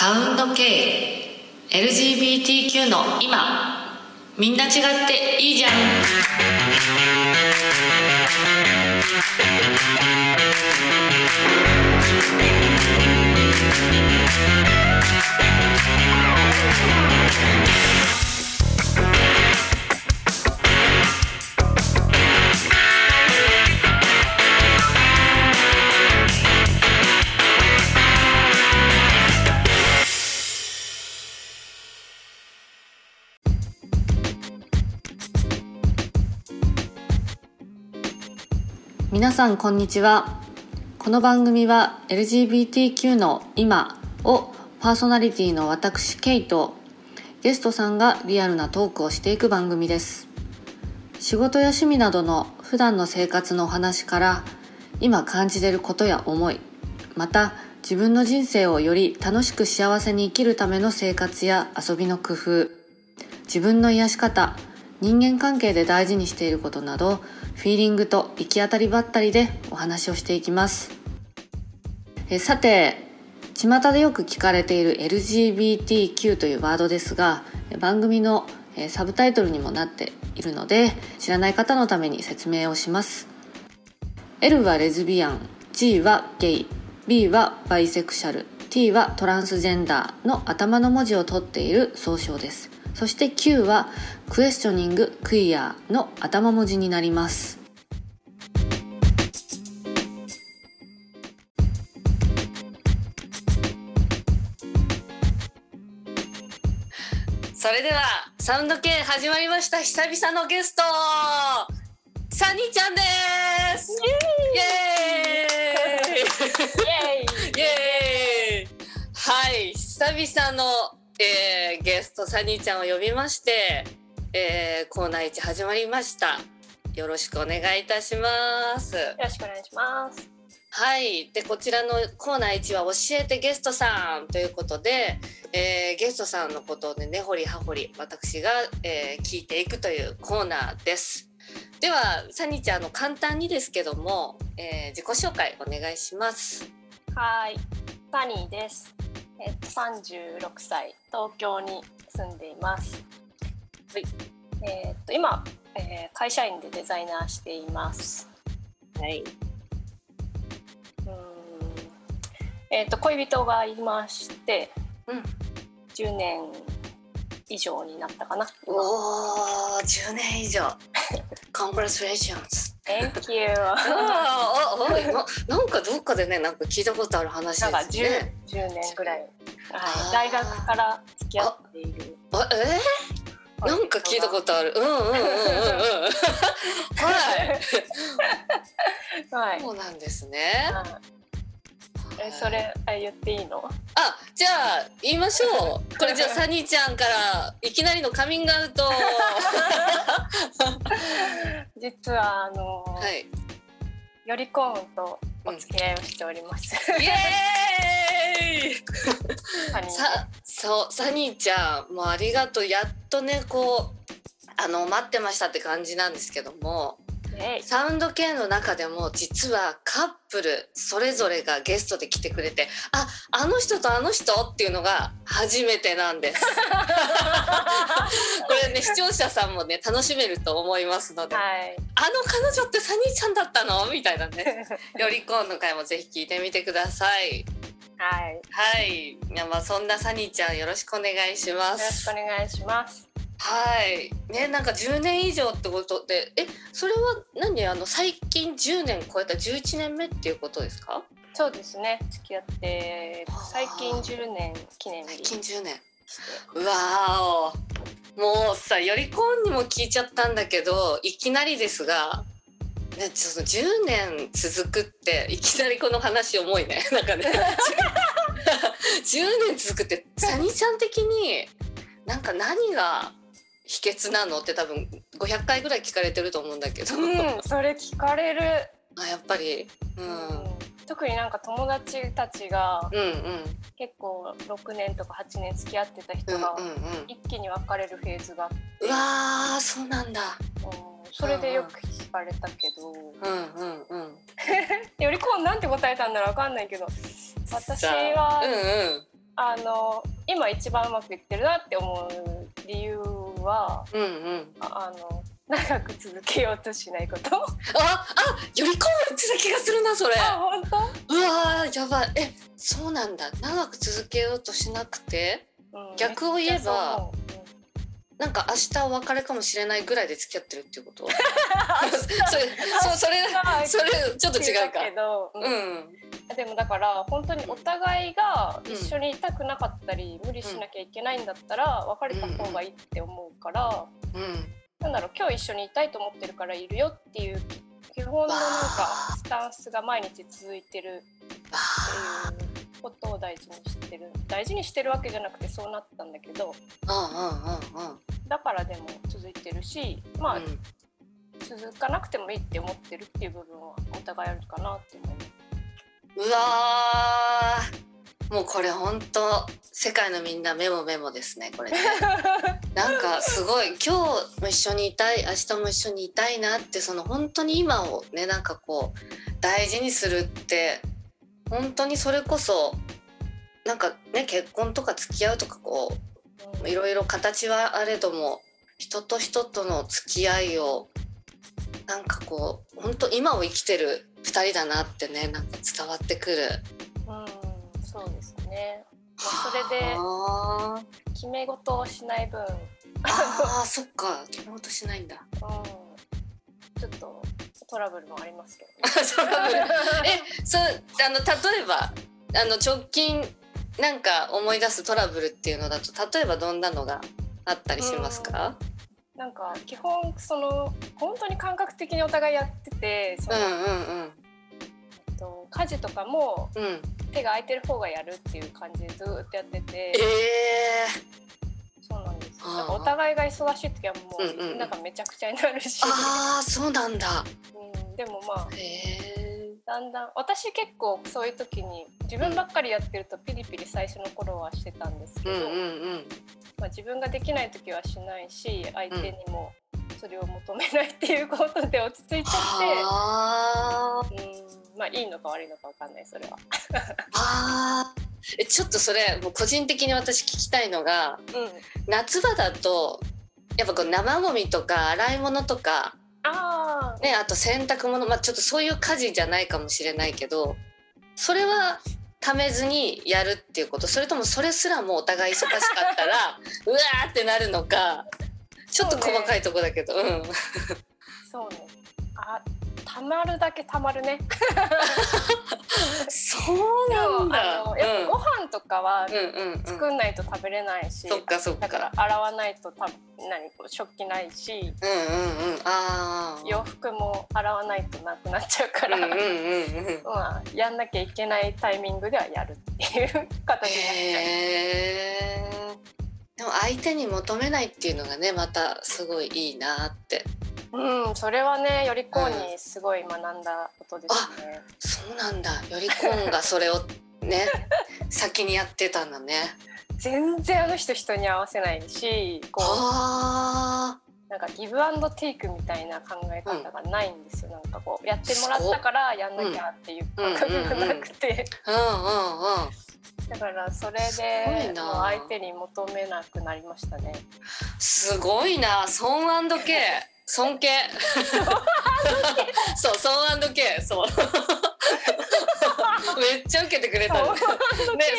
サウンド系 LGBTQ の今。みんな違っていいじゃん。皆さんこんにちは。この番組は LGBTQ の今をパーソナリティの私ケイとゲストさんがリアルなトークをしていく番組です。仕事や趣味などの普段の生活のお話から今感じてることや思いまた自分の人生をより楽しく幸せに生きるための生活や遊びの工夫自分の癒し方人間関係で大事にしていることなどフィーリングと行き当たりばったりでお話をしていきます。えさて巷でよく聞かれている LGBTQ というワードですが番組のサブタイトルにもなっているので知らない方のために説明をします。L はレズビアン G はゲイ B はバイセクシャル T はトランスジェンダーの頭の文字を取っている総称です。そして Q はクエスチョニングクイアの頭文字になります。それではサウンド系始まりました。久々のゲストサニーちゃんです。イエーイ。イエーイ。イエーイ。はい。久々のえー、ゲストサニーちゃんを呼びまして、えー、コーナー1始まりました。よろしくお願いいたします。よろしくお願いします。はい。でこちらのコーナー1は教えてゲストさん。ということで、えー、ゲストさんのことをね根掘り葉掘り私が、えー、聞いていくというコーナーです。ではサニーちゃんの簡単にですけども、えー、自己紹介お願いします。はい。サニーですえっと、36歳東京に住んでいます。はい。えっと今、えー、会社員でデザイナーしています。はい。うん。えっと恋人がいまして、うん、10年以上になったかな。おお、10年以上。Congratulations. Thank you. ああ、あ、ななんかどっかでね、なんか聞いたことある話なんかですね。10, 10年ぐらい、はい、大学から付き合っている。あ、えー、なんか聞いたことある。うんうんうんうんうん。はい。はい。そうなんですね。え、それ、あ、言っていいの？あ、じゃあ、言いましょう。これじゃあ、サニーちゃんから、いきなりのカミングアウト。実は、あのー、はい。よりコーンとお付き合いをしております。イエーイ。さ、そう、サニーちゃん、もうありがとう、やっとね、こう。あの、待ってましたって感じなんですけども。サウンド系の中でも実はカップルそれぞれがゲストで来てくれてああの人とあの人っていうのが初めてなんです。これね視聴者さんもね楽しめると思いますので、はい、あの彼女ってサニーちゃんだったの？みたいなね。よりコーンの回もぜひ聞いてみてください。はい。はい。まあそんなサニーちゃんよろしくお願いします。よろしくお願いしますはい。ねなんか10年以上ってことでえそれは何？あの最近10年超えた11年目っていうことですか？そうですね。付き合って最近10年記念日。最近10年。うわお。もうさよりコンにも聞いちゃったんだけどいきなりですがね、ちょっと10年続くっていきなりこの話重いね。なんかね。10年続くってサニーちゃん的になんか何が秘訣なのって多分500回ぐらい聞かれてると思うんだけど、うん、それ聞かれる。あやっぱり、うん、うん、特になんか友達たちが、うんうん、結構6年とか8年付き合ってた人が、一気に別れるフェーズがあって。うわーそうなんだ、うん、それでよく聞かれたけど、うんうんうん、よりこうなんて答えたんだろうわかんないけど。私は、うんうん、あの今一番うまくいってるなって思う理由はうんうん。ああの長く続けようとしないこと。ああよりこうってた気がするなそれ。あ本当？うわーやばい。えそうなんだ。長く続けようとしなくて？うん。逆を言えばなんか明日お別れかもしれないぐらいで付き合ってるっていうこと？それそそれそれちょっと違うか。うんでもだから本当にお互いが一緒にいたくなかったり、無理しなきゃいけないんだったら別れた方がいいって思うから、うん。なんだろう今日一緒にいたいと思ってるからいるよっていう基本のなんかスタンスが毎日続いてるあっていうことを大事にしてる。大事にしてるわけじゃなくてそうなったんだけどだからでも続いてるしまあ、うん。続かなくてもいいって思ってるっていう部分はお互いあるかなって思います。うわー。もうこれ本当世界のみんなメモメモですねこれね。なんかすごい今日も一緒にいたい明日も一緒にいたいなってその本当に今をねなんかこう大事にするって本当にそれこそなんかね結婚とか付き合うとかこういろいろ形はあれども人と人との付き合いをなんかこう本当今を生きてる2人だなってねなんか伝わってくる。うん、そうですね。まあ、それで決め事をしない分、うん、あーそっか決め事しないんだ。ちょっとトラブルもありますけ トラブルえそうあの例えばあの直近なんか思い出すトラブルっていうのだと例えばどんなのがあったりしますか？ど。なんか基本その本当に感覚的にお互いやってて、その、うんうんえっと家事とかも。手が空いてる方がやるっていう感じでずーっとやってて、えそうなんですなんかお互いが忙しい時はもう、うんうんうん。なんかめちゃくちゃになるし。ー、、ああそうなんだ。うん、でもまあへえ。だんだん。私結構そういう時に自分ばっかりやってるとピリピリ最初の頃はしてたんですけど、うんうんうん。まあ、自分ができない時はしないし相手にもそれを求めないっていうことで落ち着いちゃって、うん、まあいいのか悪いのかわかんないそれは。あー。えちょっとそれもう個人的に私聞きたいのがうん、夏場だとやっぱこう生ゴミとか洗い物とかああ、ねあと洗濯物まあちょっとそういう家事じゃないかもしれないけどそれはためずにやるっていうことそれともそれすらもお互い忙しかったら うわーってなるのかちょっと細かいとこだけどう,、ん。そうね。あたまるだけたまるね。そうなんだ。あのやっぱご飯とかは作んないと食べれないし、そっかそっか。だから洗わないとた何食器ないしうんうんうん。ああ洋服も洗わないとなくなっちゃうから、うんうんうんうん。まあ、やんなきゃいけないタイミングではやるっていう形になっちゃう。へえでも相手に求めないっていうのがねまたすごいいいなってうん、それはねよりこうにすごい学んだことですね。そうなんだ。よりコンがそれをね 先にやってたんだね。全然あの人人に合わせないしこうあ。なんかギブアンドテイクみたいな考え方がないんですよ、なんかこうやってもらったからやんなきゃっていう感覚がなくて、ーうんうんうん。だからそれで相手に求めなくなりましたね。すごいな。ソンケ尊敬。そうソンケそう。めっちゃ受けてくれた。ね。ね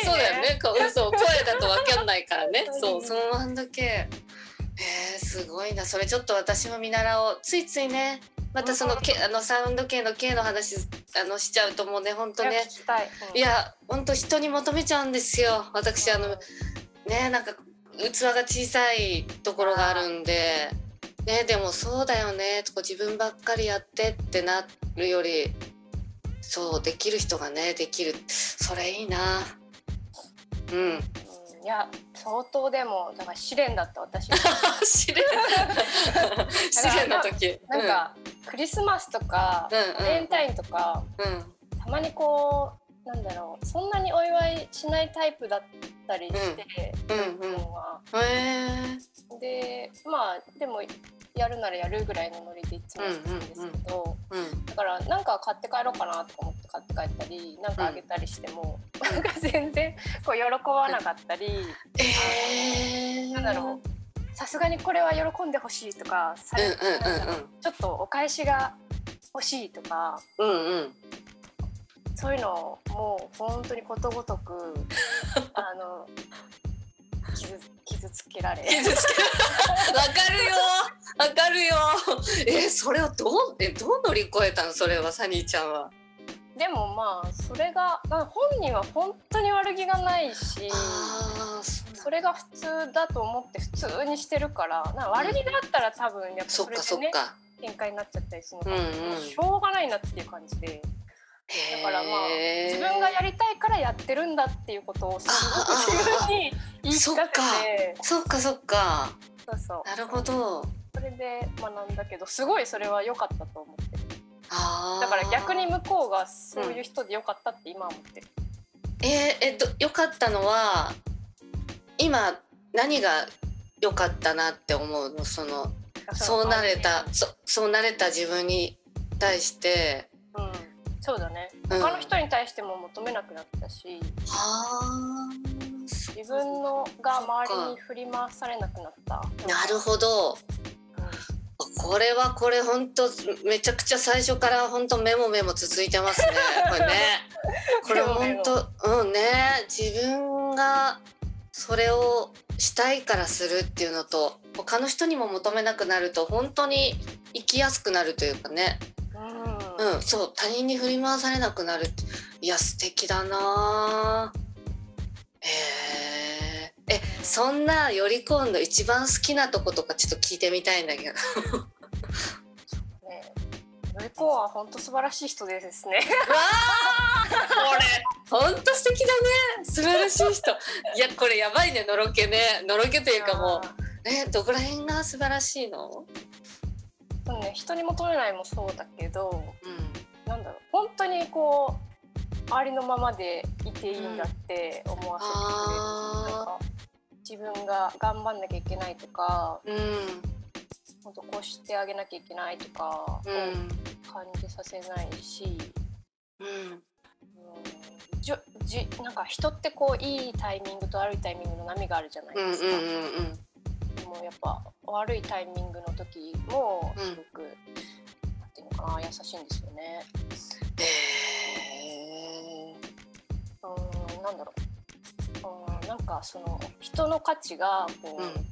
そうだよね。こうそう声だと分かんないからね。そうソンケえー、すごいな。それちょっと私も見習おう。ついついね。またそのけあのサウンド系の系の話あのしちゃうともうね本当いやねい。や本当人に求めちゃうんですよ。私あのねなんか器が小さいところがあるんでねでもそうだよねとか自分ばっかりやってってなるよりそうできる人がねできるそれいいな。うん。うんいや相当でもだから試練だった私は 試練。試練の時。なんか、クリスマスとか、うんうんバレンタインとかうん。うんたまにこうなんだろうそんなにお祝いしないタイプだったりして、うんうん自分は。へえでまあでもやるならやるぐらいのノリでいつもやってるんですけど、うんだからなんか買って帰ろうかなとか思って買って帰ったりなんかあげたりしても、なんか全然こう喜ばなかったり、えー、なんだろうさすがにこれは喜んでほしいとかさちょっとお返しが欲しいとかうんうん。そういうのをもう本当にことごとくあの傷傷つけられ。傷つけわかるよ。わかるよ。えそれをどうえどう乗り越えたの？それはサニーちゃんは。でもまあそれがまあ本人は本当に悪気がないしああそそれが普通だと思って普通にしてるからな悪気があったら多分やっぱそれでねそっか喧嘩になっちゃったりするのかな、うんうん。もうしょうがないなっていう感じでだからまあ自分がやりたいからやってるんだっていうことをすごく自分に言い聞かせて。そっか。そっかそうそう。なるほど。それで学んだけどすごいそれは良かったと思って。るだから逆に向こうがそういう人で良かったって今は思ってる、えーえっと良かったのは今何が良かったなって思うの？そのそうなれたそそうなれた自分に対して。うんそうだね。うん。他の人に対しても求めなくなったし、はあ自分のが周りに振り回されなくなった。なるほど。これはこれ本当めちゃくちゃ最初から本当メモメモ続いてますね。これね。これ本当うんね。自分がそれをしたいからするっていうのと他の人にも求めなくなると本当に生きやすくなるというかねうん、そう他人に振り回されなくなる。っていや素敵だな。へええそんなよりこんの一番好きなとことかちょっと聞いてみたいんだけど。ね よりこは本当素晴らしい人でですね。わあこれ。本当素敵だね。素晴らしい人。いやこれやばいねのろけね。のろけというかもう。ねどこら辺が素晴らしいの？う、ね、人に求めないもそうだけどうん。なんだろう本当にこうありのままでいていいんだって思わせてくれる、あーなんか自分が頑張んなきゃいけないとかうん。本当こうしてあげなきゃいけないとかをうん感じさせないし、うん。うん。じょじなんか人ってこういいタイミングと悪いタイミングの波があるじゃないうんうんですか。うん。でもやっぱ悪いタイミングの時もうん。すごく、なんていうのかな優しいんですよね。へうんなんだろう。うんなんかその人の価値がこう、うん。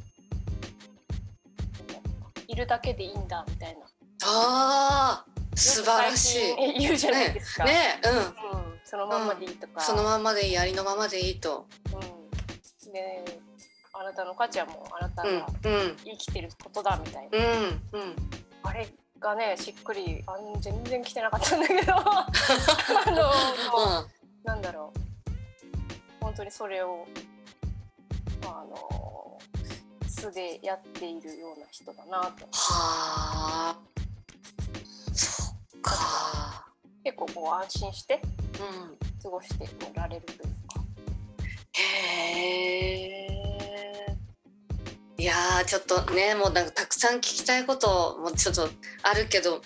いるだけでいいんだみたいな。あー。素晴らしい。言うじゃないですか。ね。うん。うん、そのまんまでいいとか。そのまんまでいいありのままでいいと。うん、であなたの価値はもうあなたうんがうん。生きてることだみたいな、うんうん。あれがねしっくりあん全然来てなかったんだけど。あのもうなんだろう。本当にそれをあの素でやっているような人だなと。はあ。そっか。結構こう安心してうん。過ごしてもられるというか。へえいやーちょっとねもうなんかたくさん聞きたいこともちょっとあるけど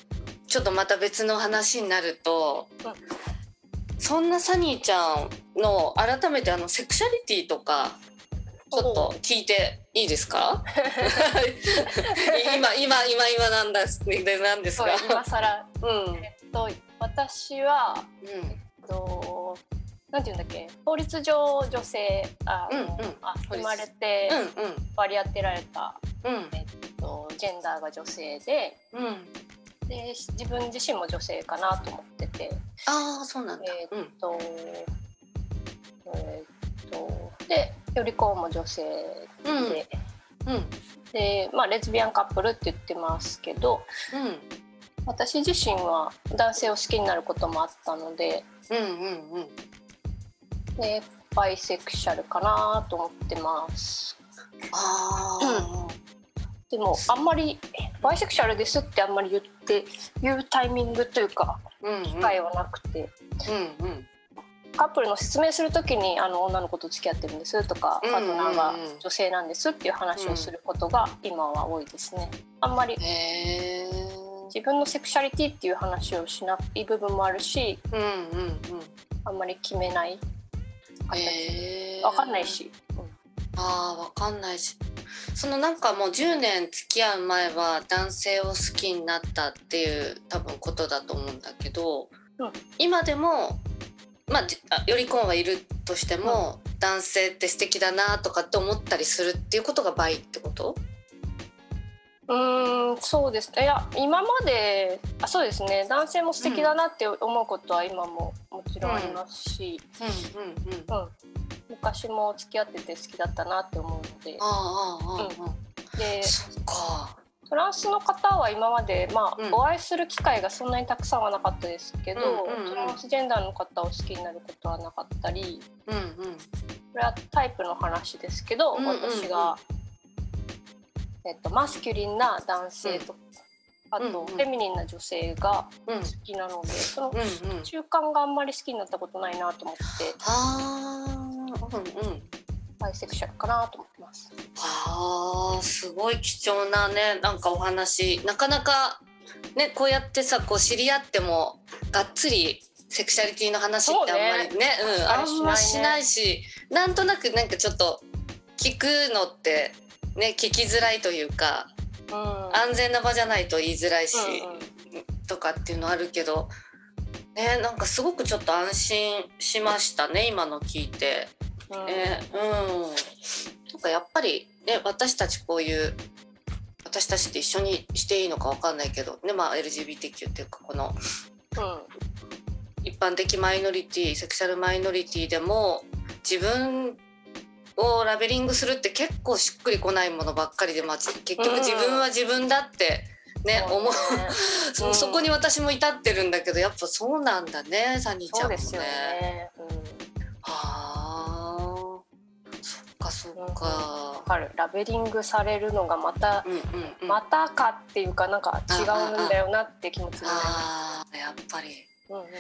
ちょっとまた別の話になると、そんなサニーちゃんの改めてあのセクシャリティとかちょっと聞いていいですか？今今今今なんですなんですそうが今更。うん。えっと私はうん。えっとなんていうんだっけ？法律上女性あの、うんうん。あ生まれてうん割り当てられた、うん。えっと、ジェンダーが女性でうん。うんで自分自身も女性かなと思ってて。ああそうなんだ。えうん。っとえっとでよりこも女性で、うん。うん。でまあレズビアンカップルって言ってますけどうん。私自身は男性を好きになることもあったのでうんうんうんでバイセクシャルかなと思ってます。ああ、でもあんまりえバイセクシャルですってあんまり言って言うタイミングというかうんうん。機会はなくて、うんうん。カップルの説明するときにあの女の子と付き合ってるんですとか、パートナーが女性なんですっていう話をすることが今は多いですね。あんまり自分のセクシャリティっていう話をしない部分もあるし、うんうんうん、あんまり決めない形分かんないし。うん、あ分かんないし。そのなんかもう10年付き合う前は男性を好きになったっていう多分ことだと思うんだけど、うん、今でもまあより婚はいるとしても、うん、男性って素敵だなとかって思ったりするっていうことが倍ってこと？うんそうですいや今まであそうですね。男性も素敵だなって思うことは今ももちろんありますし、昔も付き合ってて好きだったなって思うので。でフランスの方は今まで、まあ、うん、お会いする機会がそんなにたくさんはなかったですけど、トランスジェンダーの方を好きになることはなかったり、うんうん、これはタイプの話ですけど、私が、えっと、マスキュリンな男性と、あと、フェミニンな女性が好きなので、その中間があんまり好きになったことないなと思って。あうんうん。バイセクシャルかなと思ってます。はあすごい貴重なねなんかお話。なかなかねこうやってさこう知り合ってもがっつりセクシャリティの話ってあんまりね、ね、うん、あんましないしなんとなくなんかちょっと聞くのってね聞きづらいというか、うん、安全な場じゃないと言いづらいし、うんうん、とかっていうのあるけど。ね、なんかすごくちょっと安心しましたね今の聞いて。ねうんなんかやっぱりね私たちこういう私たちって一緒にしていいのか分かんないけど、ねまあ、LGBTQ っていうかこの、うん、一般的マイノリティセクシャルマイノリティでも自分をラベリングするって結構しっくりこないものばっかりで、まあ、結局自分は自分だってね、うん、思う、そそこに私も至ってるんだけどやっぱそうなんだねサニーちゃんもね。ね。うん、はあ。そうか。か。る。ラベリングされるのがまた、うんうんうん、またかっていうかなんか違うんだよなって気持ちになります。やっぱり。うんうん、え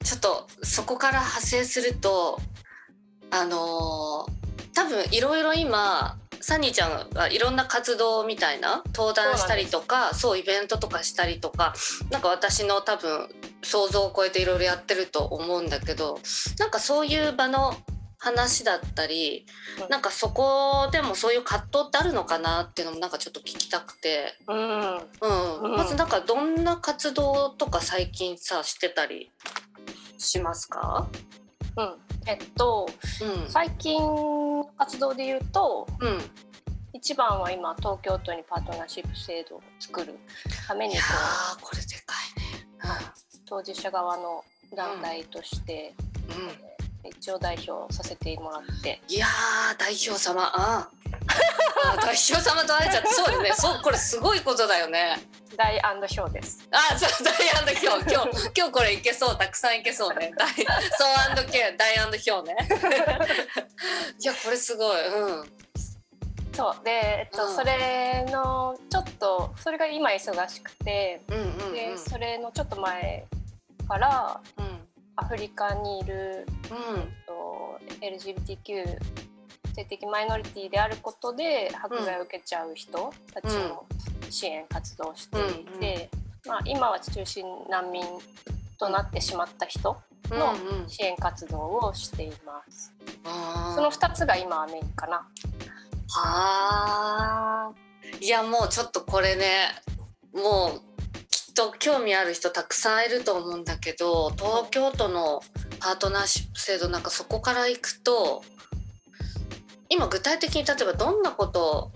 ー、ちょっとそこから派生するとあのー、多分いろいろ今サニーちゃんがいろんな活動みたいな登壇したりとかそうイベントとかしたりとかなんか私の多分想像を超えていろいろやってると思うんだけどなんかそういう場の話だったり、うん、なんかそこでもそういう葛藤ってあるのかなっていうのもなんかちょっと聞きたくて、うん、うん、まずなんかどんな活動とか最近さしてたりしますか？うん、えっと、うん、最近活動で言うと、うん、一番は今東京都にパートナーシップ制度を作るためにこうこれでかいね、うん、当事者側の団体として、うん。一応代表させてもらって。いや代表様。ああ代表様と会えちゃってそうですね。そうこれすごいことだよね。大アンドショーです。あそう大アンドヒョー今日今日これいけそうたくさんいけそうね。大そうアンドケ大アンドヒョーね。いやこれすごい。うん。そう。で、えっと、うん、それのちょっとそれが今忙しくて、うんうんうん、でそれのちょっと前から、うん。アフリカにいる、うん、と LGBTQ 性的マイノリティであることで迫害を受けちゃう人たちの支援活動をしていて、うん、まあ、今は中心難民となってしまった人の支援活動をしています。うんうん、その2つが今はメインかな。はあいやもうちょっとこれねもうと興味ある人たくさんいると思うんだけど東京都のパートナーシップ制度なんかそこからいくと今具体的に例えばどんなこと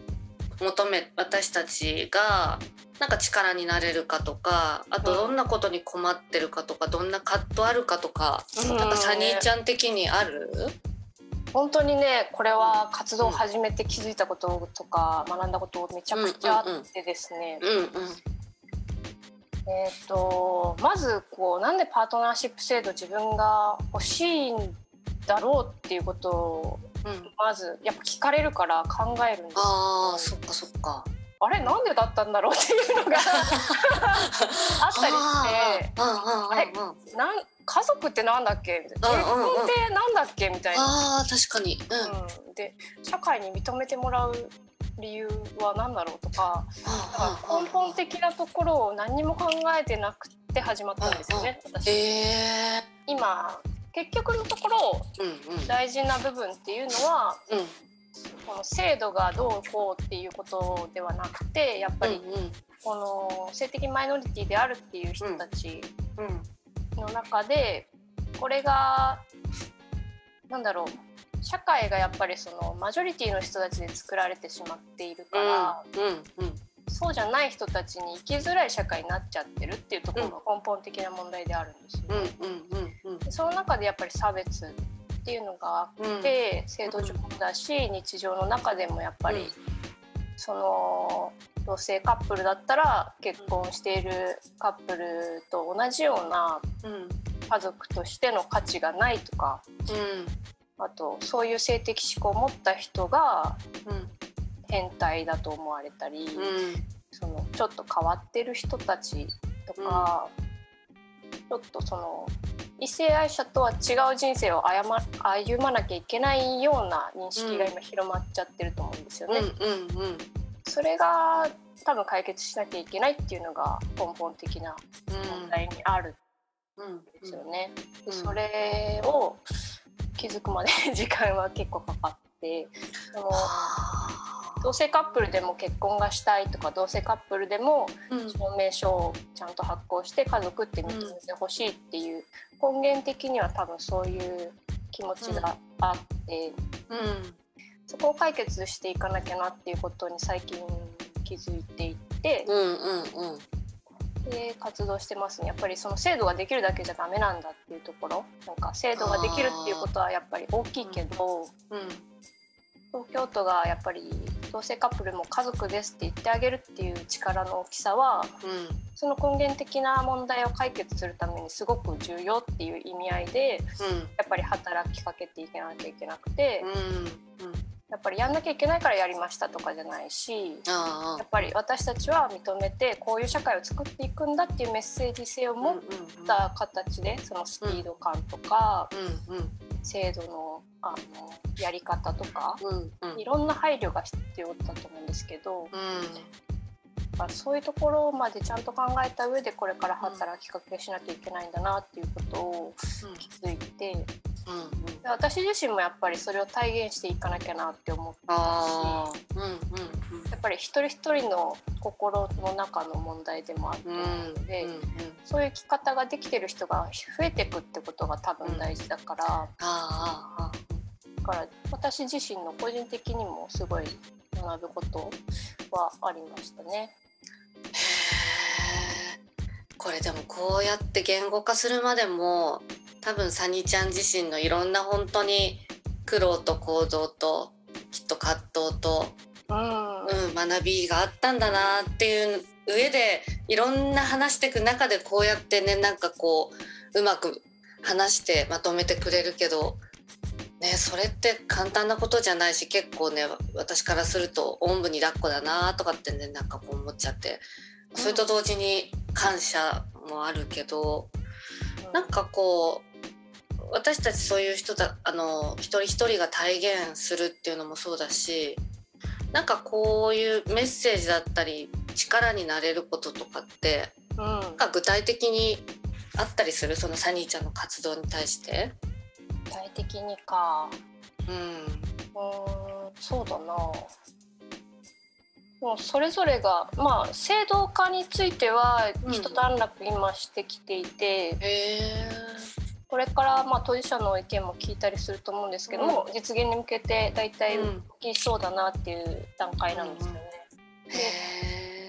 を求め私たちがなんか力になれるかとかあとどんなことに困ってるかとかどんな葛藤あるかとか、うん、なんかサニーちゃん的にある、本当にねこれは活動を始めて気づいたこととか学んだことめちゃくちゃあってですね、うんうん。うんえーと、まずこうなんでパートナーシップ制度自分が欲しいんだろうっていうことを、うん、まずやっぱ聞かれるから考えるんですあそっかそっか、あれ？なんでだったんだろうっていうのが あったりしてあれ？なん家族ってなんだっけ？みたいな結婚ってなんだっけ？みたいな。あ確かに、うん、で社会に認めてもらう理由は何だろうとか根本的なところを何にも考えてなくて始まったんですよね私、えー、今結局のところ、うんうん、大事な部分っていうのは、うん、この制度がどうこうっていうことではなくてやっぱり、この性的マイノリティであるっていう人たちの中でこれがなんだろう社会がやっぱりそのマジョリティの人たちで作られてしまっているから、うんうんうん、そうじゃない人たちに生きづらい社会になっちゃってるっていうところが根本的な問題であるんですよね。うんうんうんうん、その中でやっぱり差別っていうのがあって、制度上だし日常の中でもやっぱり、その同性カップルだったら結婚しているカップルと同じような家族としての価値がないとか、あとそういう性的思考を持った人が変態だと思われたり、そのちょっと変わってる人たちとか、ちょっとその異性愛者とは違う人生を歩まなきゃいけないような認識が今広まっちゃってると思うんですよね。うんうんうん、それが多分解決しなきゃいけないっていうのが根本的な問題にあるんですよね。うんうん、それを気づくまで 時間は結構かかってその同性カップルでも結婚がしたいとか同性カップルでも証明書をちゃんと発行して家族って認めてほしいっていう根源的には多分そういう気持ちがあって、うん、そこを解決していかなきゃなっていうことに最近気づいていって、うんうんうん、で活動してますね。やっぱりその制度ができるだけじゃダメなんだっていうところ。なんか制度ができるっていうことはやっぱり大きいけど、うん、東京都がやっぱり同性カップルも家族ですって言ってあげるっていう力の大きさは、うん、その根源的な問題を解決するためにすごく重要っていう意味合いで、うん、やっぱり働きかけていかなきゃいけなくて、うん、やっぱりやんなきゃいけないからやりましたとかじゃないしやっぱり私たちは認めてこういう社会を作っていくんだっていうメッセージ性を持った形でそのスピード感とか。制度のあのやり方とか、いろんな配慮が必要だと思うんですけど、うん、そういうところまでちゃんと考えた上でこれから働きかけしなきゃいけないんだなっていうことを気づいて、私自身もやっぱりそれを体現していかなきゃなって思ったし、うんうんうん、やっぱり一人一人の心の中の問題でもあると思うので、うんうん。うん、そういう生き方ができてる人が増えていくってことが多分大事だから。だから私自身の個人的にもすごい学ぶことはありましたね。これでもこうやって言語化するまでも多分サニーちゃん自身のいろんな本当に苦労と行動ときっと葛藤と、うん、うん、学びがあったんだなっていう上でいろんな話していく中でこうやってねなんかこううまく話してまとめてくれるけど、ね、それって簡単なことじゃないし結構ね私からするとおんぶに抱っこだなとかってねなんかこう思っちゃってそれと同時に感謝もあるけど、うん、なんかこう私たちそういう人だあの一人一人が体現するっていうのもそうだしなんかこういうメッセージだったり力になれることとかって、うん、なんか具体的にあったりする？そのサニーちゃんの活動に対して。具体的にか。うん。うんそうだな。もうそれぞれがまあ制度化については一段落今してきていて、うんこれからまあ当事者の意見も聞いたりすると思うんですけども、うん、実現に向けて大体動きそうだなっていう段階なんですよね。うん、で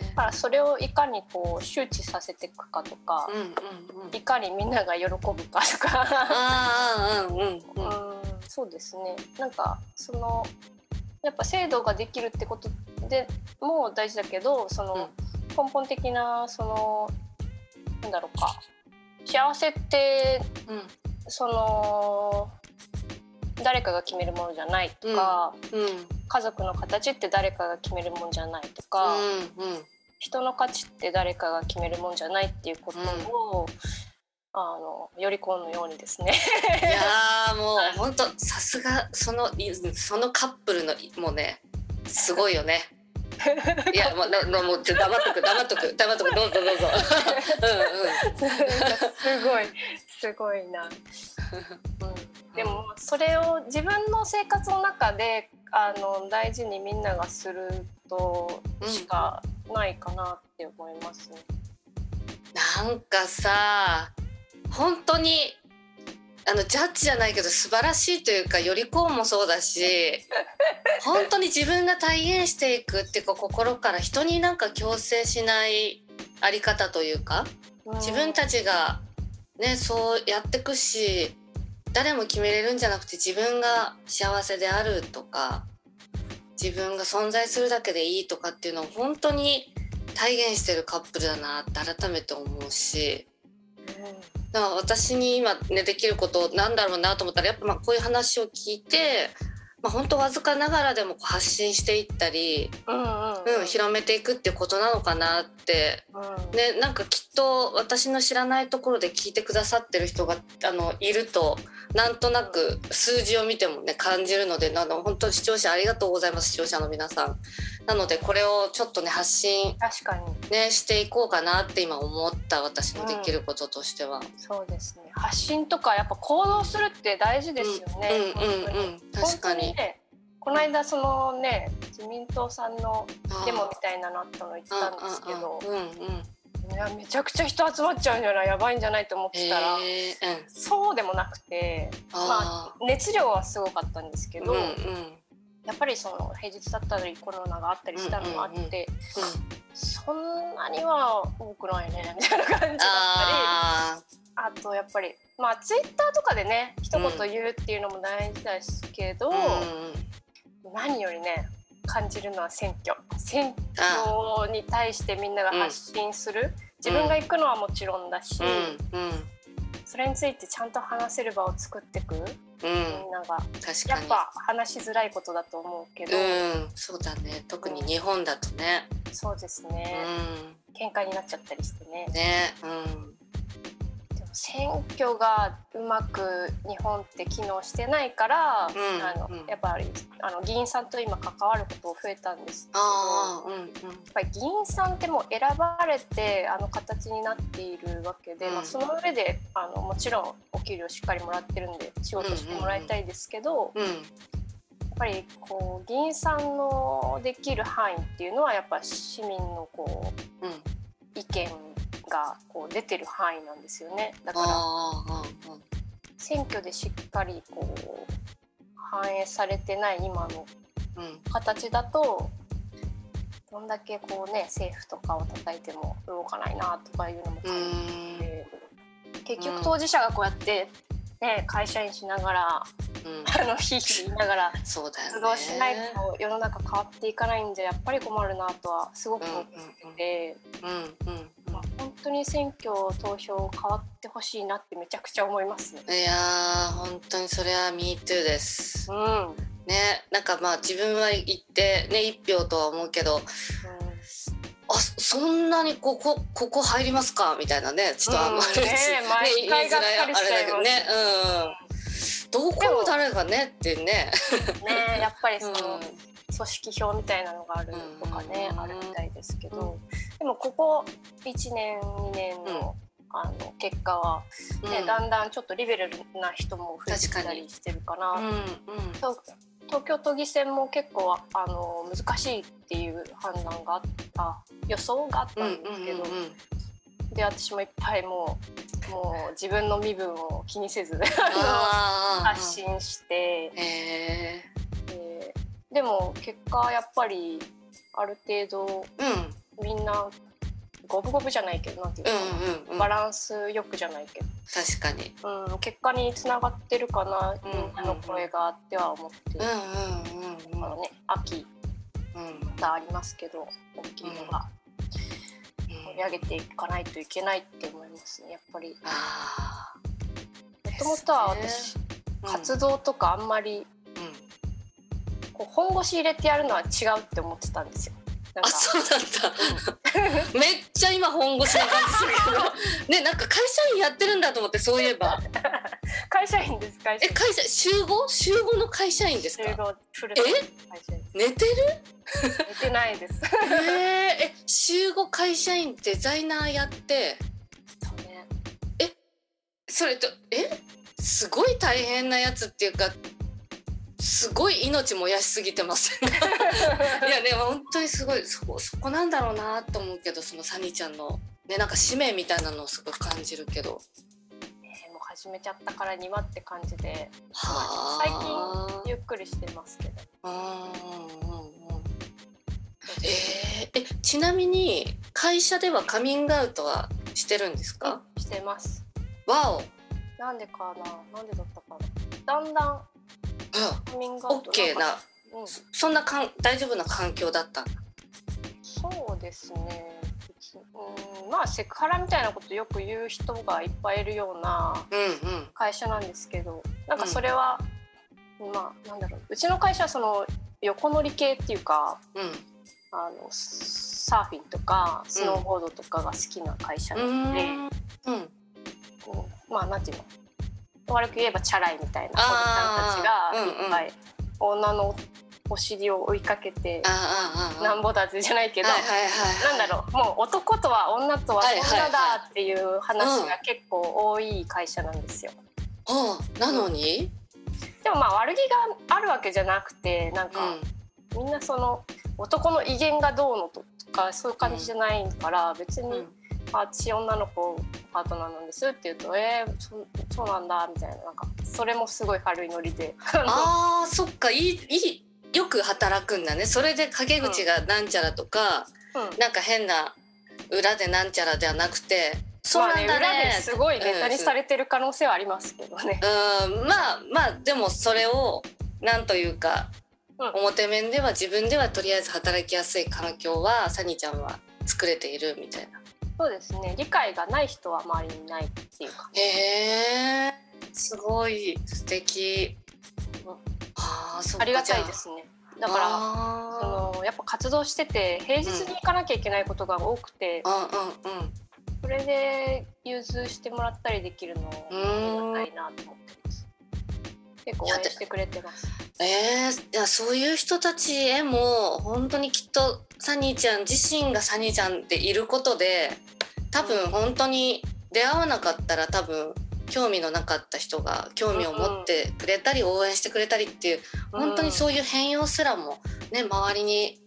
だからそれをいかにこう周知させていくかとか、うんうんうん、いかにみんなが喜ぶかとか。そうですね。なんかそのやっぱ制度ができるってことでも大事だけどその根本的なそのなんだろうか幸せって、うん、その誰かが決めるものじゃないとか、うん。家族の形って誰かが決めるもんじゃないとか、うんうん。人の価値って誰かが決めるもんじゃないっていうことを、あのよりこのようにですね。いやー もう本当さすがそのいそのカップルのもうねすごいよね。いやもうななもうちょ黙っとく黙っとく黙っとくどうぞどうぞ。すごいすごいな。うん、でもそれを自分の生活の中であの大事にみんながするとしかないかなって思いますね。なんかさ本当にあのジャッジじゃないけど素晴らしいというかよりこうもそうだし 本当に自分が体現していくっていうか心から人になんか強制しないあり方というか自分たちがねそうやってくし誰も決めれるんじゃなくて自分が幸せであるとか自分が存在するだけでいいとかっていうのを本当に体現してるカップルだなって改めて思うし。だから私に今ねできることなんだろうなと思ったらやっぱまあこういう話を聞いて、まあ、本当わずかながらでも発信していったり、うんうん。うん、広めていくっていうことなのかなって、うん。ね、なんかきっと私の知らないところで聞いてくださってる人があのいるとなんとなく数字を見てもね感じるのでなの本当に視聴者ありがとうございます視聴者の皆さん。なのでこれをちょっとね発信、確かに。ね、していこうかなって今思った私のできることとしては。そうですね。発信とかやっぱ行動するって大事ですよね。うんうんうんうん。確かに。ねこの間そのね自民党さんのデモみたいなのあったの言ったんですけど。うんうんうんいやめちゃくちゃ人集まっちゃうんじゃない？やばいんじゃないと思ってたらへえうん。そうでもなくてまああ熱量はすごかったんですけど、ーうんうん。やっぱりその平日だったりコロナがあったりしたのもあって、うんうんうんそんなには多くないねみたいな感じだったりああとやっぱりまあツイッターとかでね一言言うっていうのも大事ですけど、ーうん。何よりね感じるのは選挙。選挙に対してみんなが発信する、自分が行くのはもちろんだし、うん。うん。それについてちゃんと話せる場を作っていく、うん。みんなが。確かに。やっぱ話しづらいことだと思うけど、うん。そうだね。特に日本だとね。そうですうね、ん。喧嘩になっちゃったりしてね。ね。うん選挙がうまく日本って機能してないから、うんあのうん。やっぱりあの議員さんと今関わること増えたんです。けどうんうん。やっぱり議員さんってもう選ばれてあの形になっているわけで、うん。まあ、その上であのもちろんお給料しっかりもらってるんで仕事してもらいたいですけど、うん。やっぱりこう議員さんのできる範囲っていうのはやっぱ市民のこううん。意見がこう出てる範囲なんですよね。だから選挙でしっかりこう反映されてない今の形だとどんだけこうね政府とかを叩いても動かないなとかいうのもう感んじて結局当事者がこうやって、ね、会社員しながらうん。あのひいひい言いながら活動しないと世の中変わっていかないんでやっぱり困るなとはすごく思ってて、うんうんうん。まあ、本当に選挙投票変わってほしいなってめちゃくちゃ思いますね。いやー本当にそれは MeToo です。うん、うんねなんかまあ自分は行ってね一票とは思うけどあそんなにここここ入りますか？みたいなねちょっとあんまり、うん。ね毎回あれだけどね。うん。どこの誰がねってね。ねやっぱりその、うん。組織票みたいなのがあるとかね、うん。あるみたいですけど、でもここ1年2年の,、あの結果は、ねうん。だんだんちょっとリベラルな人も増えてきたりしてるかな。うんうん。そう東京都議選も結構あの難しいっていう判断があった予想があったうんんですけど、うんうんで私もいっぱいもうもう自分の身分を気にせず発信して、へででも結果やっぱりある程度えうんみんな五分五分じゃないけどなんていうのかな、うんうんうん。バランスよくじゃないけ確かに。ど、うん、結果につながってるかな、うんの声があっては思って。る、うんうんうん。あのね秋うんまたありますけど大きいのが。盛り上げていかないといけないって思いますねやっぱり。あもともとは私、活動とかあんまり、こう本腰入れてやるのは違うって思ってたんですよ。あそうなんだ、めっちゃ今本腰な感じするけど。ねなんか会社員やってるんだと思ってそういえば。会社員です会社え会社週合？週合の会社員ですか？週合フルえ？寝てる？寝てないです。ええ週合会社員デザイナーやって？そうね。え？それとえ？すごい大変なやつっていうかすごい命燃やしすぎてます。いやね本当にすごい。そこそこなんだろうなと思うけどそのサニーちゃんのねなんか使命みたいなのをすごい感じるけど。えー、もう始めちゃったからにはって感じで。は最近ゆっくりしてますけど。うんうんうんえー、えちなみに会社ではカミングアウトはしてるんですか、うん、してます。わお。なんでかな？なんでだったかな？だんだんオッケーな、うん、そんなかん大丈夫な環境だったそうですね。うん。まあセクハラみたいなことよく言う人がいっぱいいるような会社なんですけど、うんうん、なんかそれは、うん、まあなんだろう。うちの会社はその横乗り系っていうか、うん、あのサーフィンとかスノーボードとかが好きな会社なので、うん、うん。まあなんていうの？悪く言えばチャラいみたいなおじさんたちがいっぱい、うんうん、女のお尻を追いかけてなんぼだぜじゃないけど、はいはいはい、なんだろうもう男とは女とは女だっていう話が結構多い会社なんですよ。うん、なのに、でもまあ悪気があるわけじゃなくてなんか、うん、みんなその男の威厳がどうのとかそういう感じじゃないから別に。私女の子パートナーなんですって言うと「えー、そそうなんだ」みたいななんかそれもすごい軽いノリで。あーそっかいいいいよく働くんだね。それで陰口がなんちゃらとか、うん、なんか変な裏でなんちゃらではなくてそうなんだね,、まあ、ね裏ですごいネタにされてる可能性はありますけどね。うん。まあまあでもそれをなんというか、うん、表面では自分ではとりあえず働きやすい環境はサニーちゃんは作れているみたいな。そうですね。理解がない人は周りにないっていうかへえすごい素敵、うん、あありがたいですね。だからそのやっぱ活動してて平日に行かなきゃいけないことが多くて、うん、うんうん。うんそれで融通してもらったりできるのありがたいなと思って結構応援してくれてます。えー、いやそういう人たちへも本当にきっとサニーちゃん自身がサニーちゃんでいることで多分本当に出会わなかったら多分興味のなかった人が興味を持ってくれたり応援してくれたりっていう本当にそういう変容すらもね周りに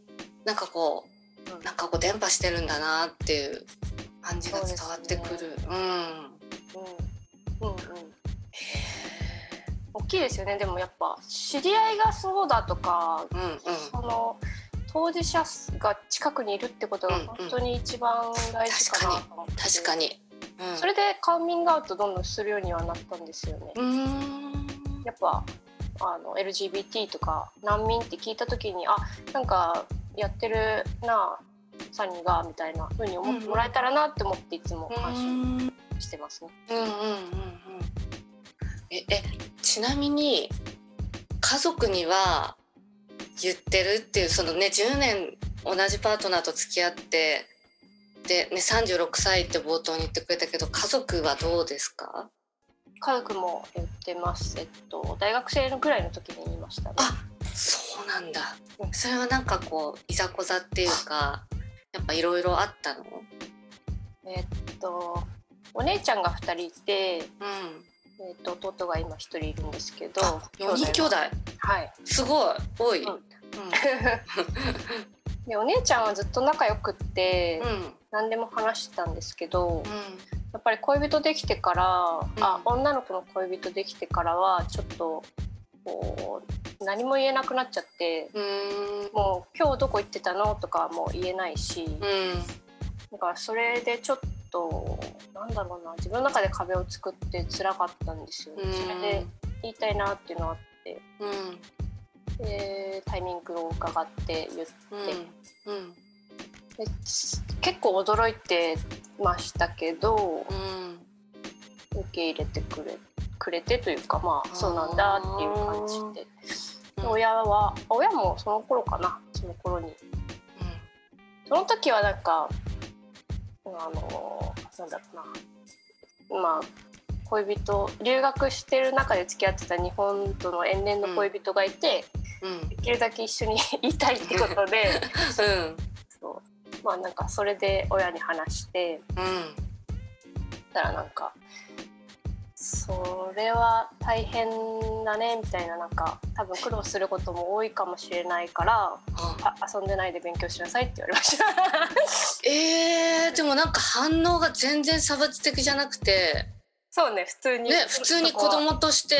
なんかこうなんかこう伝播してるんだなっていう感じが伝わってくる。うん、うん。うんうん大きいですよね。でもやっぱ知り合いがそうだとか、うんうん、その当事者が近くにいるってことが本当に一番大事かなと思って、うん、確かに、うん、それでカミングアウトどんどんするようにはなったんですよね。やっぱあの LGBT とか難民って聞いた時にあなんかやってるなサニーがみたいな風に思ってもらえたらなって思っていつも感心してますね。うんうんうんうん。ええちなみに家族には言ってるっていうそのね10年同じパートナーと付き合ってで、ね、36歳って冒頭に言ってくれたけど家族はどうですか？家族も言ってます、えっと、大学生のぐらいの時に言いましたね。あそうなんだ、それはなんかこういざこざっていうかやっぱいろいろあったの？えっとお姉ちゃんが2人いて、うんえーと、弟が今一人いるんですけど。4人兄弟。はい。すごい。多い、うん。うん、でお姉ちゃんはずっと仲良くって、うん、何でも話してたんですけど、うん、やっぱり恋人できてから、あ女の子の恋人できてからはちょっとこう何も言えなくなっちゃって、もう「今日どこ行ってたの?」とかも言えないし、だからそれでちょっとなんだろうな自分の中で壁を作って辛かったんですよ、ね、それで言いたいなっていうのがあって、うん、でタイミングを伺って言って、うん。うん、で結構驚いてましたけど、うん、受け入れてくれくれてというかまあそうなんだっていう感じで。親は親もその頃かなその頃に、うん、その時はなんかあのなんだろうな。まあ恋人留学してる中で付き合ってた日本との遠恋の恋人がいて、うん、できるだけ一緒にいたいってことで、うん、そう。まあなんかそれで親に話して、うん、たらなんかそれは大変だねみたいななんか多分苦労することも多いかもしれないから、あ遊んでないで勉強しなさいって言われました。えー、でもなんか反応が全然差別的じゃなくて。そうね普通に。ね普通に子供として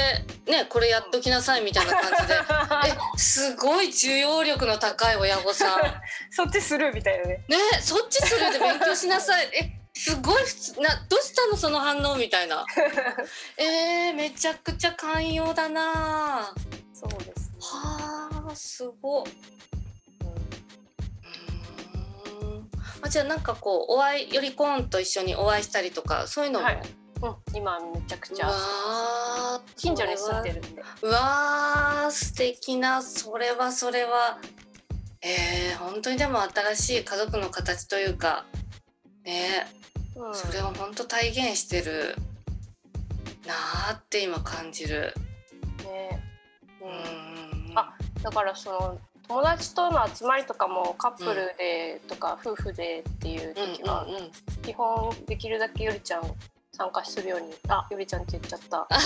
ねこれやっときなさいみたいな感じで。えすごい需要力の高い親御さん。そっちするみたいなね。ねそっちするで勉強しなさい。えすごい普通などうしたのその反応みたいな。えー、めちゃくちゃ寛容だな。そうです、ね、はあすご。っあじゃあなんかこうお会いよりコーンと一緒にお会いしたりとかそういうのも、はい、うん、今めちゃくちゃ。近所に住んでるんで。うわー素敵な。それはそれは。えー、本当にでも新しい家族の形というかねうん、それを本当体現してるなーって今感じる。ね。うん、あだからその友達との集まりとかもカップルでとか夫婦でっていう時は基本できるだけよりちゃん参加するように。あ。よりちゃんって言っちゃった。あま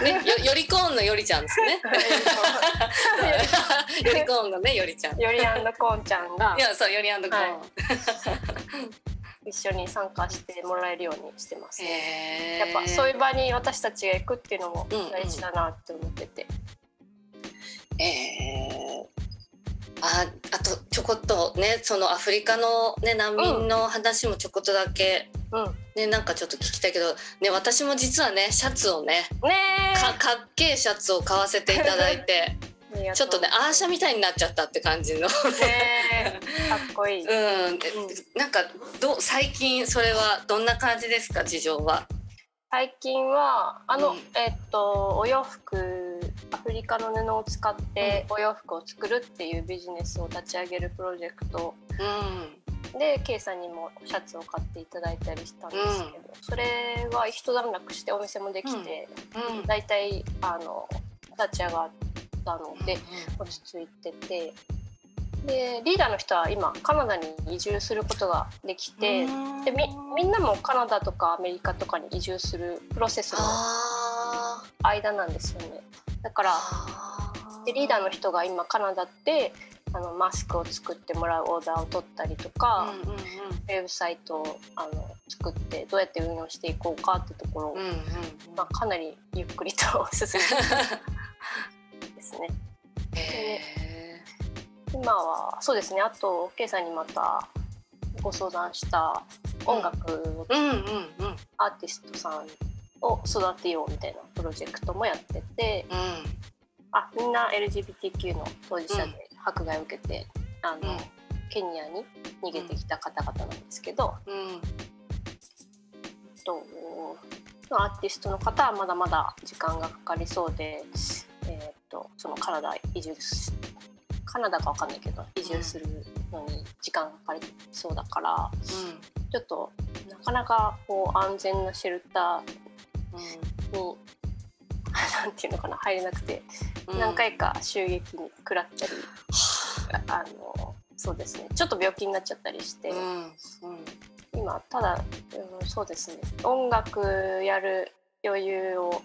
あねよよりコーンのよりちゃんですね。よりコーンのねよりちゃん。よりコーンちゃんが。いやそうよりコーン、はい一緒に参加してもらえるようにしてます、ね、やっぱそういう場に私たちが行くっていうのも大事だなって思ってて。うんうん、えー。ああとちょこっとねそのアフリカの、ね、難民の話もちょこっとだけ、うん、ね、なんかちょっと聞きたいけど、ね、私も実はねシャツをねねかかっけえシャツを買わせていただいて ちょっとねアーシャみたいになっちゃったって感じの。かっこいい、うん、なんかど最近それはどんな感じですか事情は？最近はあの、うん、えっとお洋服アフリカの布を使ってお洋服を作るっていうビジネスを立ち上げるプロジェクト、うん、で K さんにもシャツを買っていただいたりしたんですけど、うん、それは一段落してお店もできて、うん、だいたいあの立ち上がったので落ち着いてて。でリーダーの人は今カナダに移住することができてでみみんなもカナダとかアメリカとかに移住するプロセスの間なんですよね。だからでリーダーの人が今カナダってあのマスクを作ってもらうオーダーを取ったりとか、うんうんうん、ウェブサイトをあの作ってどうやって運用していこうかってところを、うんうんうん、まあ、かなりゆっくりと 進めて ですね。今はそうですね。あと K さんにまたご相談した音楽を、うんうんうん、アーティストさんを育てようみたいなプロジェクトもやってて、うん、あみんな LGBTQ の当事者で迫害を受けて、あの、うん、ケニアに逃げてきた方々なんですけど、うん、とアーティストの方はまだまだ時間がかかりそうで、えーと、そのカナダ移住カナダか分かんないけど移住するのに時間かかりそうだから、うん、ちょっとなかなかこう安全なシェルターに、うん、なんていうのかな入れなくて、うん、何回か襲撃に食らったり、あのそうですね。ちょっと病気になっちゃったりして、今ただ、うん、そうですね。音楽やる余裕を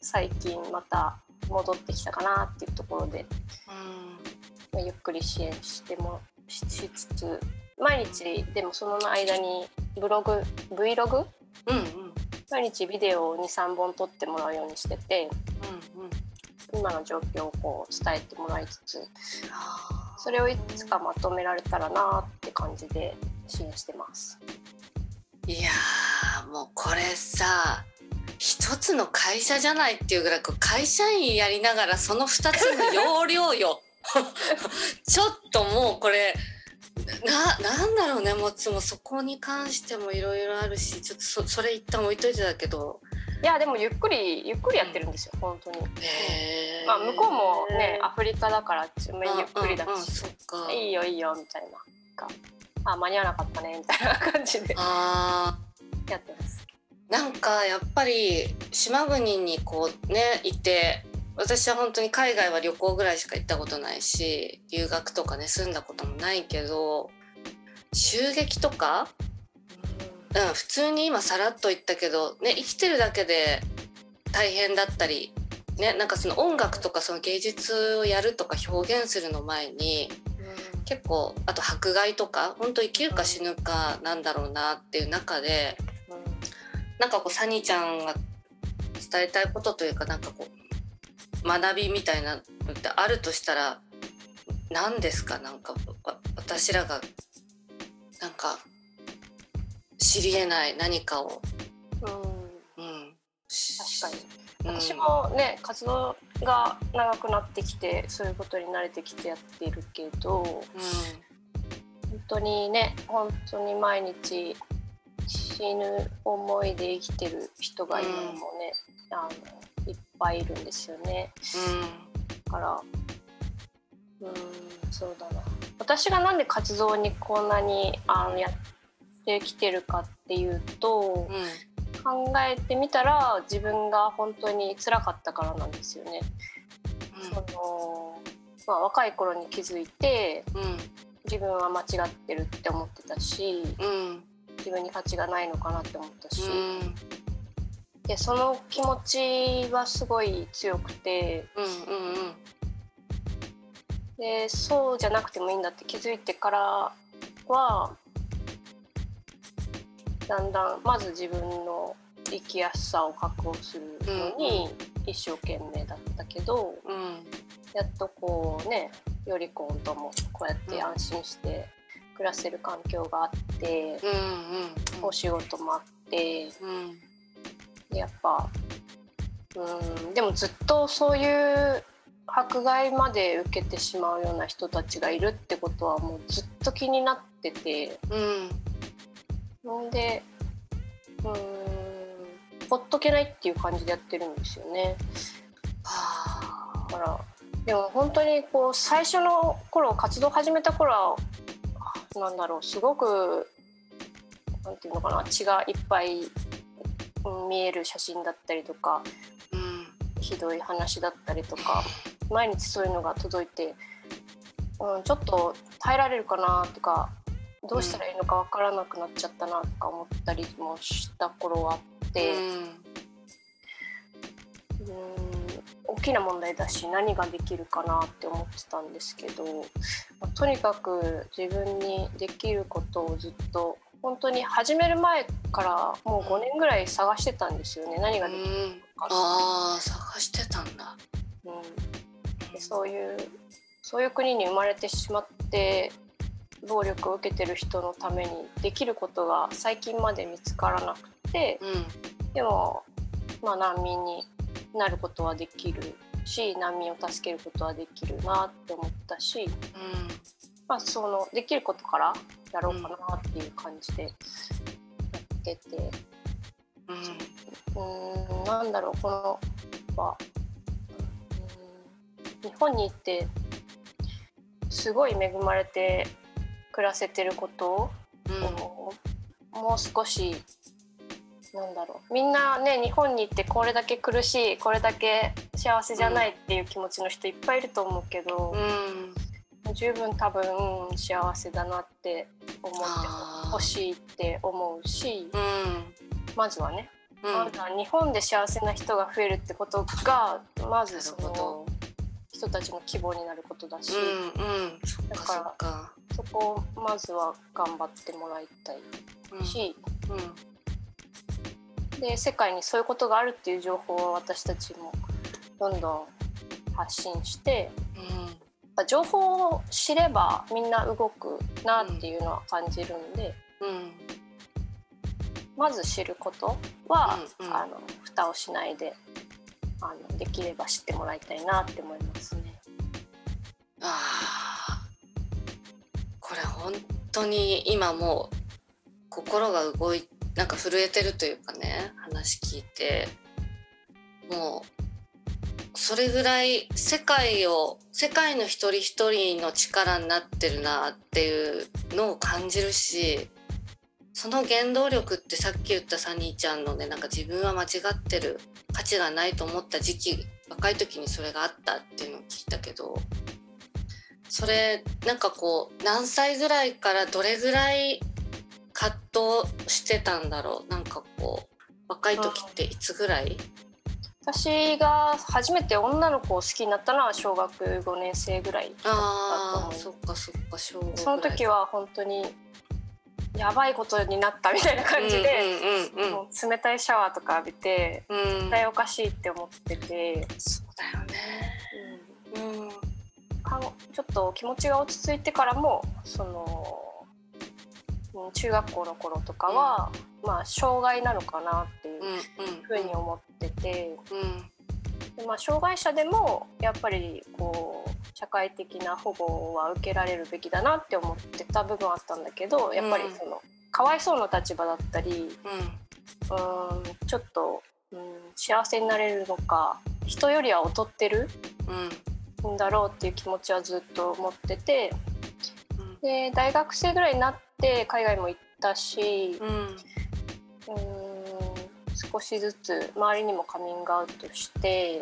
最近また戻ってきたかなっていうところで、まあ、ゆっくり支援してもしつつ毎日でもその間にブログ Vlog、うんうん、毎日ビデオを23本撮ってもらうようにしてて、うんうん、今の状況をこう伝えてもらいつつそれをいつかまとめられたらなって感じで支援してます。いやもうこれさ一つの会社じゃないっていうぐらい会社員やりながらその2つの容量よ。ちょっともうこれななんだろうねもうもそこに関してもいろいろあるしちょっとそそれ一旦置いといてだけど。いやでもゆっくりゆっくりやってるんですよ、うん、本当に、まあ向こうもねアフリカだからゆっくりだし、うん、いいよいいよみたいな。かあ間に合わなかったねみたいな感じでやってますなんかやっぱり島国にこうねいて私は本当に海外は旅行ぐらいしか行ったことないし留学とかね住んだこともないけど襲撃とかうん、普通に今さらっと言ったけど、ね、生きてるだけで大変だったり、ね、なんかその音楽とかその芸術をやるとか表現するの前に、うん、結構あと迫害とか本当生きるか死ぬかなんだろうなっていう中で、うん、なんかこうサニーちゃんが伝えたいことというかなんかこう学びみたいなのってあるとしたら何ですか？なんか私らがなんか知りえない何かを。うん、うん、確かに。私もね、活動が長くなってきてそういうことに慣れてきてやっているけど、うん、本当にね本当に毎日死ぬ思いで生きてる人が今もね、うん、あのいっぱいいるんですよね。うん、だからうんそうだな私がなんで活動にこんなにあのやってきてるかっていうと、うん、考えてみたら自分が本当に辛かったからなんですよね。うん、そのまあ、若い頃に気づいて、うん、自分は間違ってるって思ってたし、自分に価値がないのかなって思ったし、でその気持ちはすごい強くて、うんうんうん、でそうじゃなくてもいいんだって気づいてからはだんだんまず自分の生きやすさを確保するのに一生懸命だったけど、うん、やっとこうねよりコンともこうやって安心して暮らせる環境があって、うんうん、お仕事もあって、うん、やっぱうんでもずっとそういう迫害まで受けてしまうような人たちがいるってことはもうずっと気になってて。うんんでうんほっとけないっていう感じでやってるんですよね。はあ、だからでも本当にこう最初の頃活動始めた頃はなんだろうすごくなんていうのかな血がいっぱい見える写真だったりとか、うん、ひどい話だったりとか毎日そういうのが届いて、うん、ちょっと耐えられるかなとかどうしたらいいのか分からなくなっちゃったなとか思ったりもした頃はあって、うん、大きな問題だし何ができるかなって思ってたんですけど、まあ、とにかく自分にできることをずっと本当に始める前からもう5年ぐらい探してたんですよね。何ができるか、うん、あ探してたんだ、うん、でそういうそういう国に生まれてしまって暴力を受けてる人のためにできることが最近まで見つからなくて、うん、でも、まあ、難民になることはできるし難民を助けることはできるなって思ったし、うん、まあ、そのできることからやろうかなっていう感じでやってて、うん、うんなんだろうこのは、うん、日本に行ってすごい恵まれて暮らせてることを、うん、もう少しなんだろう。みんなね日本に行ってこれだけ苦しいこれだけ幸せじゃないっていう気持ちの人いっぱいいると思うけど、うん、十分多分、うん、幸せだなって思ってほしいって思うし、うん、まずはね、まずは日本で幸せな人が増えるってことがまずその人たちの希望になることだし、だからそこをまずは頑張ってもらいたいし、うん。うん、で世界にそういうことがあるっていう情報を私たちもどんどん発信して、うん、情報を知ればみんな動くなっていうのは感じるんで、うん、まず知ることは、うんうん、あの蓋をしないであのできれば知ってもらいたいなって思いますね。あこれ本当に今もう心が動いなんか震えてるというかね話聞いて。もうそれぐらい世界を世界の一人一人の力になってるなっていうのを感じるしその原動力ってさっき言ったサニーちゃんのねなんか自分は間違ってる価値がないと思った時期若い時にそれがあったっていうのを聞いたけどそれなんかこう何歳ぐらいからどれぐらい葛藤してたんだろう。なんかこう若い時っていつぐらい？私が初めて女の子を好きになったのは小学5年生ぐらいだったとああそっかそっかその時は本当にやばいことになったみたいな感じで、うんうんうんうん。もう冷たいシャワーとか浴びてうん。絶対おかしいって思ってて、そうだよね。うん。うん。ちょっと気持ちが落ち着いてからもそのうん中学校の頃とかは、まあ障害なのかなっていううんうん。ふうに思ってて、うん。でまあ、障害者でもやっぱりこう社会的な保護は受けられるべきだなって思ってた部分はあったんだけどやっぱりその、かわいそうな立場だったりうん。うんちょっと、うん、幸せになれるのか人よりは劣ってるうん。ん。だろうっていう気持ちはずっと持ってて。うん。で大学生ぐらいになって海外も行ったしうん。うん。少しずつ周りにもカミングアウトして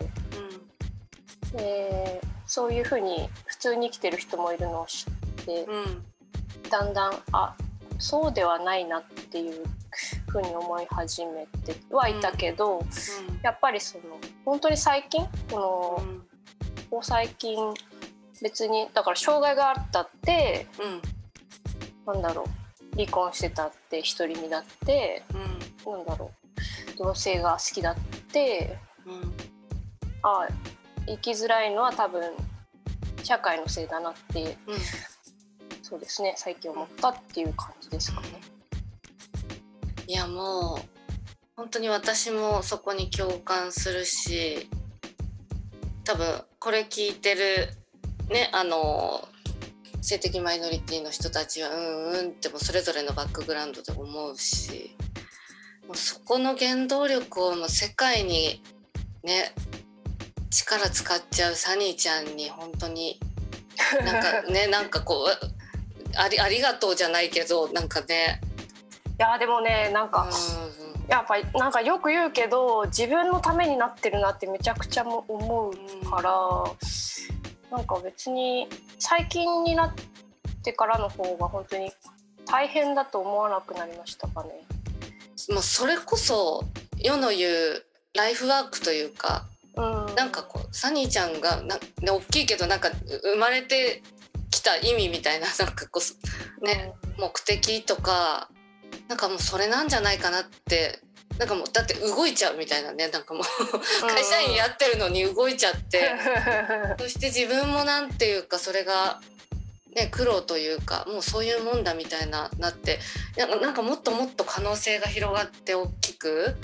でそういうふうに普通に生きてる人もいるのを知ってうん。うんだんだんあそうではないなっていうふうに思い始めてはいたけど、やっぱりその本当に最近この、ここ最近別にだから障害があったってうんなんだろう。離婚してたって独り身だってうん。なんだろう。同性が好きだってうん。あ生きづらいのは多分社会のせいだなってうん。そうですね。最近思ったっていう感じですかね。いやもう本当に私もそこに共感するし多分これ聞いてるねあの性的マイノリティの人たちはうんうんってもそれぞれのバックグラウンドで思うしもうそこの原動力をもう世界にね力使っちゃうサニーちゃんに本当になんかね なんかこうありありがとうじゃないけどなんかね。いやでもねなんか、うんやっぱりなんかよく言うけど自分のためになってるなってめちゃくちゃも思うから、なんか別に最近になってからの方が本当に大変だと思わなくなりましたかね。もうそれこそ世の言うライフワークというかうん、なんかこうサニーちゃんがな、ね、大きいけどなんかう生まれてきた意味みたいな なんかこうね、目的とかなんかもうそれなんじゃないかなってなんかもうだって動いちゃうみたいなねなんかもう会社員やってるのに動いちゃって。そして自分もなんていうかそれが、ね、苦労というかもうそういうもんだみたいななってなんかなんかもっともっと可能性が広がって大きく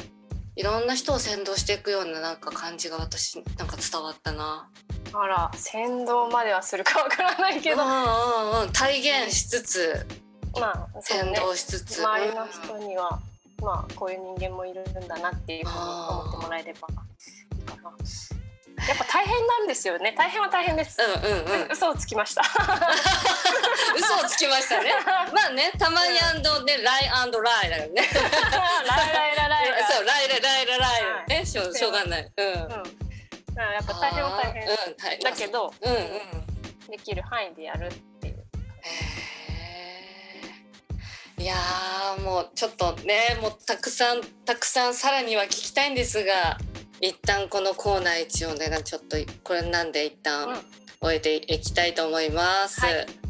いろんな人を先導していくようななんか感じが私なんか伝わったな。あら先導まではするかわからないけど、うんうんうん体現しつつまあそう先ね導しつつ、周りの人には、まあこういう人間もいるんだなっていうふうに思ってもらえればいいかな。やっぱ大変なんですよね。大変は大変です。うんうんうん嘘をつきました。嘘をつきましたねまあねたまにアンドねライアンドライだよね ライライラライラ。そうライライライラライはいねしょうしょうがないうんうん。うんやっぱ大変は大変。うん大変だけどうんうんできる範囲でやるっていう。いやーもうちょっとねもうたくさんたくさんさらには聞きたいんですが一旦このコーナー一応ねちょっとこれなんで一旦うん終えていきたいと思います。はい